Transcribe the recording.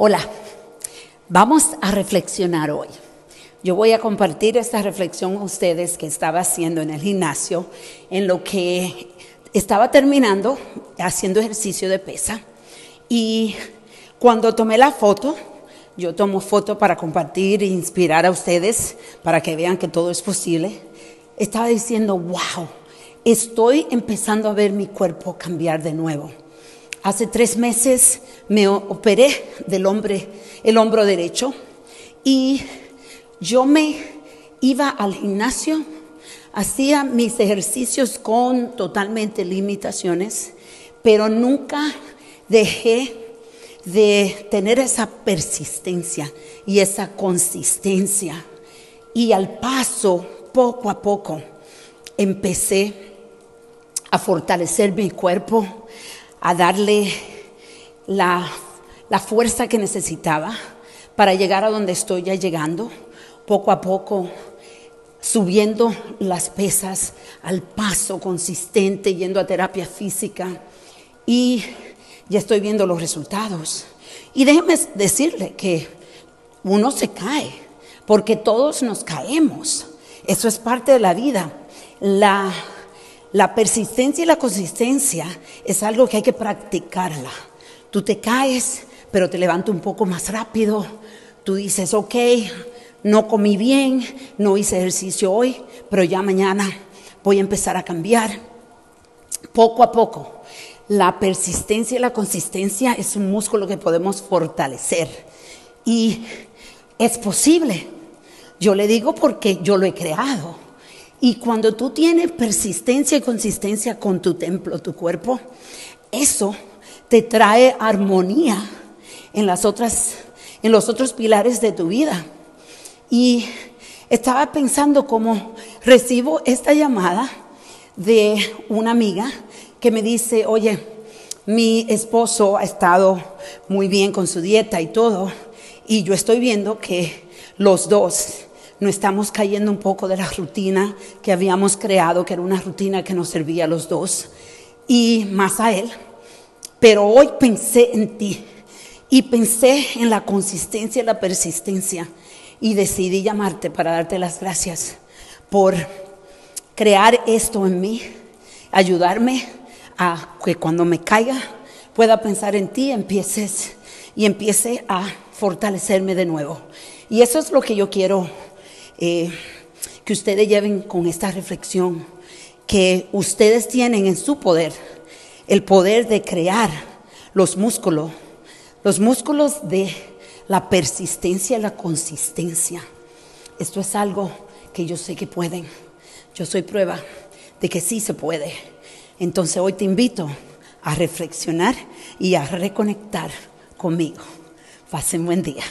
Hola, vamos a reflexionar hoy. Yo voy a compartir esta reflexión con ustedes que estaba haciendo en el gimnasio, en lo que estaba terminando haciendo ejercicio de pesa. Y cuando tomé la foto, yo tomo foto para compartir e inspirar a ustedes para que vean que todo es posible. Estaba diciendo, wow, estoy empezando a ver mi cuerpo cambiar de nuevo. Hace tres meses me operé del hombre, el hombro derecho y yo me iba al gimnasio, hacía mis ejercicios con totalmente limitaciones, pero nunca dejé de tener esa persistencia y esa consistencia. Y al paso, poco a poco, empecé a fortalecer mi cuerpo, a darle la, fuerza que necesitaba para llegar a donde estoy ya llegando, poco a poco subiendo las pesas al paso consistente, yendo a terapia física y ya estoy viendo los resultados. Y déjeme decirle que uno se cae, porque todos nos caemos. Eso es parte de la vida. La la persistencia y la consistencia es algo que hay que practicarla. Tú te caes, pero te levanto un poco más rápido. Tú dices, ok, no comí bien, no hice ejercicio hoy, pero ya mañana voy a empezar a cambiar. Poco a poco. La persistencia y la consistencia es un músculo que podemos fortalecer. Y es posible. Yo le digo porque yo lo he creado. Y cuando tú tienes persistencia y consistencia con tu templo, tu cuerpo, eso te trae armonía en las otras en los otros pilares de tu vida. Y estaba pensando cómo recibo esta llamada de una amiga que me dice, "Oye, mi esposo ha estado muy bien con su dieta y todo, y yo estoy viendo que los dos no estamos cayendo un poco de la rutina que habíamos creado, que era una rutina que nos servía a los dos y más a él. Pero hoy pensé en ti y pensé en la consistencia y la persistencia y decidí llamarte para darte las gracias por crear esto en mí, ayudarme a que cuando me caiga pueda pensar en ti, empieces y empiece a fortalecerme de nuevo. Y eso es lo que yo quiero eh, que ustedes lleven con esta reflexión, que ustedes tienen en su poder el poder de crear los músculos, los músculos de la persistencia y la consistencia. Esto es algo que yo sé que pueden. Yo soy prueba de que sí se puede. Entonces hoy te invito a reflexionar y a reconectar conmigo. Pasen buen día.